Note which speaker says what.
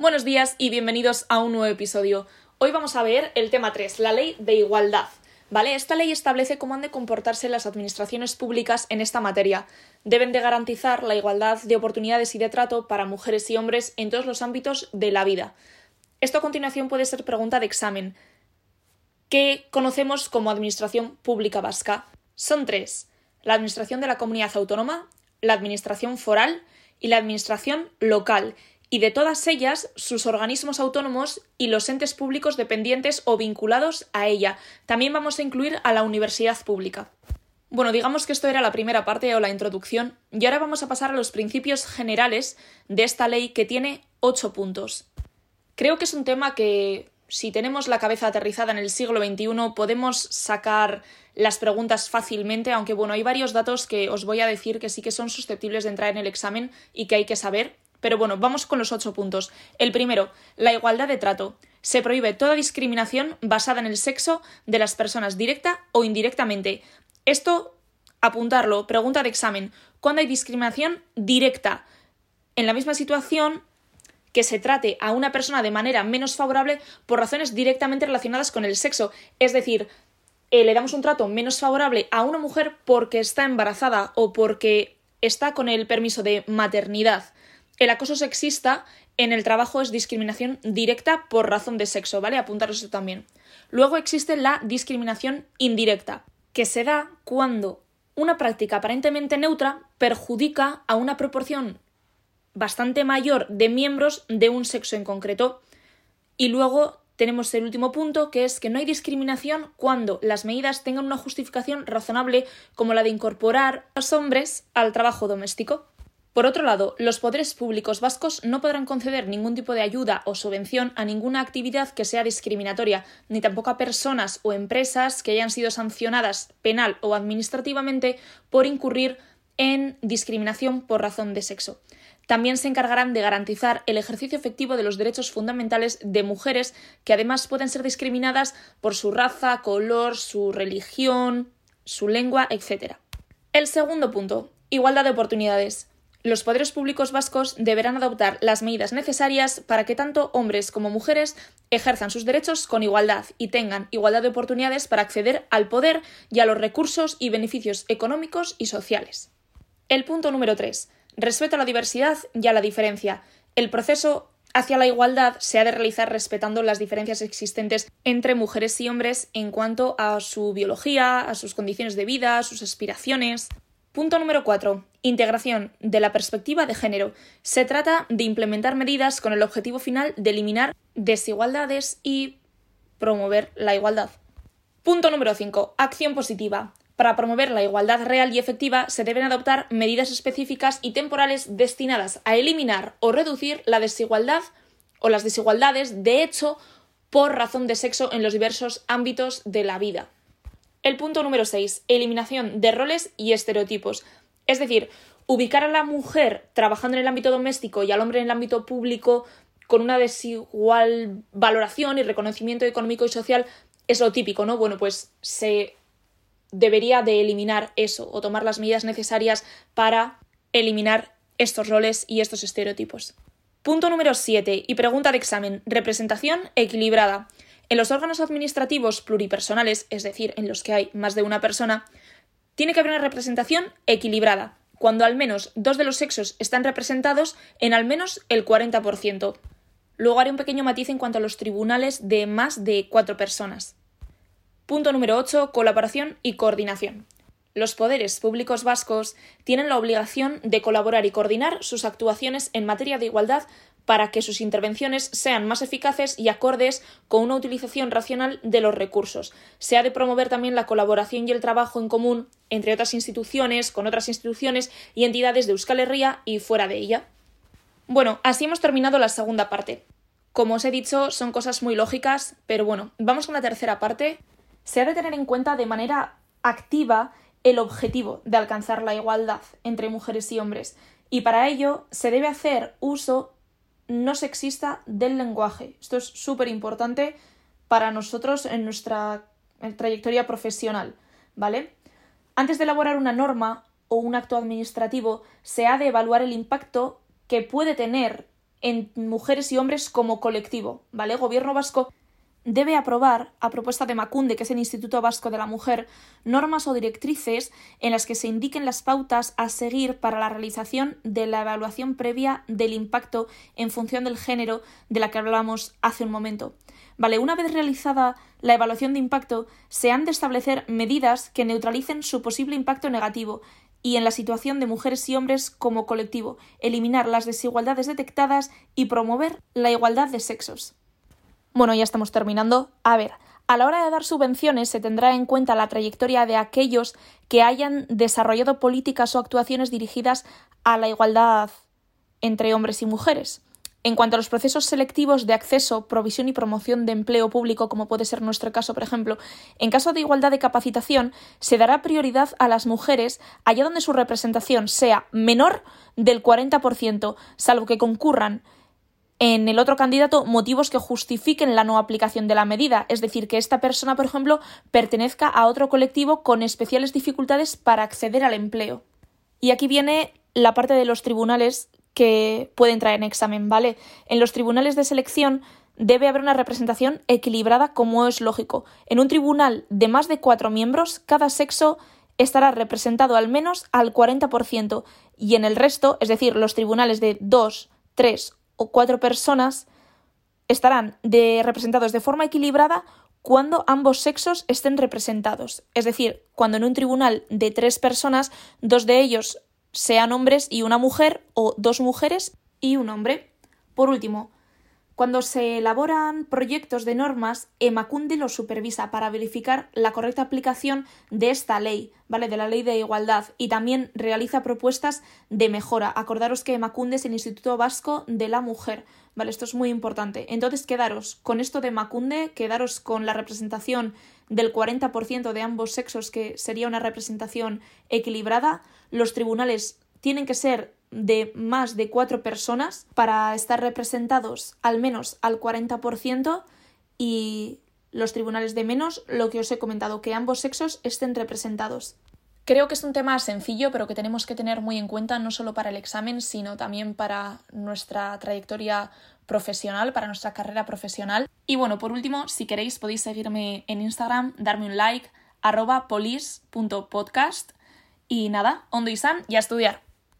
Speaker 1: Buenos días y bienvenidos a un nuevo episodio. Hoy vamos a ver el tema 3, la ley de igualdad. ¿Vale? Esta ley establece cómo han de comportarse las administraciones públicas en esta materia. Deben de garantizar la igualdad de oportunidades y de trato para mujeres y hombres en todos los ámbitos de la vida. Esto a continuación puede ser pregunta de examen. ¿Qué conocemos como administración pública vasca? Son tres. La administración de la comunidad autónoma, la administración foral y la administración local y de todas ellas sus organismos autónomos y los entes públicos dependientes o vinculados a ella. También vamos a incluir a la universidad pública. Bueno, digamos que esto era la primera parte o la introducción, y ahora vamos a pasar a los principios generales de esta ley que tiene ocho puntos. Creo que es un tema que, si tenemos la cabeza aterrizada en el siglo XXI, podemos sacar las preguntas fácilmente, aunque bueno, hay varios datos que os voy a decir que sí que son susceptibles de entrar en el examen y que hay que saber, pero bueno, vamos con los ocho puntos. El primero, la igualdad de trato. Se prohíbe toda discriminación basada en el sexo de las personas directa o indirectamente. Esto, apuntarlo, pregunta de examen. ¿Cuándo hay discriminación directa? En la misma situación que se trate a una persona de manera menos favorable por razones directamente relacionadas con el sexo. Es decir, eh, le damos un trato menos favorable a una mujer porque está embarazada o porque está con el permiso de maternidad. El acoso sexista en el trabajo es discriminación directa por razón de sexo, ¿vale? Apuntaros eso también. Luego existe la discriminación indirecta, que se da cuando una práctica aparentemente neutra perjudica a una proporción bastante mayor de miembros de un sexo en concreto. Y luego tenemos el último punto, que es que no hay discriminación cuando las medidas tengan una justificación razonable, como la de incorporar a los hombres al trabajo doméstico. Por otro lado, los poderes públicos vascos no podrán conceder ningún tipo de ayuda o subvención a ninguna actividad que sea discriminatoria, ni tampoco a personas o empresas que hayan sido sancionadas penal o administrativamente por incurrir en discriminación por razón de sexo. También se encargarán de garantizar el ejercicio efectivo de los derechos fundamentales de mujeres que además pueden ser discriminadas por su raza, color, su religión, su lengua, etc. El segundo punto, igualdad de oportunidades. Los poderes públicos vascos deberán adoptar las medidas necesarias para que tanto hombres como mujeres ejerzan sus derechos con igualdad y tengan igualdad de oportunidades para acceder al poder y a los recursos y beneficios económicos y sociales. El punto número 3. Respeto a la diversidad y a la diferencia. El proceso hacia la igualdad se ha de realizar respetando las diferencias existentes entre mujeres y hombres en cuanto a su biología, a sus condiciones de vida, a sus aspiraciones. Punto número 4. Integración de la perspectiva de género. Se trata de implementar medidas con el objetivo final de eliminar desigualdades y promover la igualdad. Punto número 5. Acción positiva. Para promover la igualdad real y efectiva se deben adoptar medidas específicas y temporales destinadas a eliminar o reducir la desigualdad o las desigualdades de hecho por razón de sexo en los diversos ámbitos de la vida. El punto número 6. Eliminación de roles y estereotipos. Es decir, ubicar a la mujer trabajando en el ámbito doméstico y al hombre en el ámbito público con una desigual valoración y reconocimiento económico y social es lo típico, ¿no? Bueno, pues se debería de eliminar eso o tomar las medidas necesarias para eliminar estos roles y estos estereotipos. Punto número 7 y pregunta de examen. Representación equilibrada. En los órganos administrativos pluripersonales, es decir, en los que hay más de una persona, tiene que haber una representación equilibrada, cuando al menos dos de los sexos están representados en al menos el 40%. Luego haré un pequeño matiz en cuanto a los tribunales de más de cuatro personas. Punto número 8. Colaboración y coordinación. Los poderes públicos vascos tienen la obligación de colaborar y coordinar sus actuaciones en materia de igualdad para que sus intervenciones sean más eficaces y acordes con una utilización racional de los recursos. Se ha de promover también la colaboración y el trabajo en común entre otras instituciones, con otras instituciones y entidades de Euskal Herria y fuera de ella. Bueno, así hemos terminado la segunda parte. Como os he dicho, son cosas muy lógicas, pero bueno, vamos con la tercera parte. Se ha de tener en cuenta de manera activa el objetivo de alcanzar la igualdad entre mujeres y hombres, y para ello se debe hacer uso no sexista del lenguaje. Esto es súper importante para nosotros en nuestra trayectoria profesional, ¿vale? Antes de elaborar una norma o un acto administrativo, se ha de evaluar el impacto que puede tener en mujeres y hombres como colectivo, ¿vale? Gobierno vasco debe aprobar, a propuesta de Macunde, que es el Instituto Vasco de la Mujer, normas o directrices en las que se indiquen las pautas a seguir para la realización de la evaluación previa del impacto en función del género de la que hablábamos hace un momento. Vale, una vez realizada la evaluación de impacto, se han de establecer medidas que neutralicen su posible impacto negativo y en la situación de mujeres y hombres como colectivo, eliminar las desigualdades detectadas y promover la igualdad de sexos. Bueno, ya estamos terminando. A ver, a la hora de dar subvenciones se tendrá en cuenta la trayectoria de aquellos que hayan desarrollado políticas o actuaciones dirigidas a la igualdad entre hombres y mujeres. En cuanto a los procesos selectivos de acceso, provisión y promoción de empleo público, como puede ser nuestro caso, por ejemplo, en caso de igualdad de capacitación, se dará prioridad a las mujeres allá donde su representación sea menor del 40%, salvo que concurran en el otro candidato motivos que justifiquen la no aplicación de la medida, es decir, que esta persona, por ejemplo, pertenezca a otro colectivo con especiales dificultades para acceder al empleo. Y aquí viene la parte de los tribunales que pueden traer en examen, ¿vale? En los tribunales de selección debe haber una representación equilibrada como es lógico. En un tribunal de más de cuatro miembros, cada sexo estará representado al menos al 40% y en el resto, es decir, los tribunales de dos, tres o cuatro personas estarán representados de forma equilibrada cuando ambos sexos estén representados. Es decir, cuando en un tribunal de tres personas, dos de ellos sean hombres y una mujer, o dos mujeres y un hombre. Por último, cuando se elaboran proyectos de normas, Emacunde los supervisa para verificar la correcta aplicación de esta ley, ¿vale? De la ley de igualdad y también realiza propuestas de mejora. Acordaros que Emacunde es el Instituto Vasco de la Mujer, ¿vale? Esto es muy importante. Entonces, quedaros con esto de Emacunde, quedaros con la representación del 40% de ambos sexos, que sería una representación equilibrada. Los tribunales tienen que ser de más de cuatro personas para estar representados al menos al 40% y los tribunales de menos, lo que os he comentado, que ambos sexos estén representados. Creo que es un tema sencillo, pero que tenemos que tener muy en cuenta no solo para el examen, sino también para nuestra trayectoria profesional, para nuestra carrera profesional. Y bueno, por último, si queréis podéis seguirme en Instagram, darme un like, arroba polis.podcast y nada, ondo y san y a estudiar.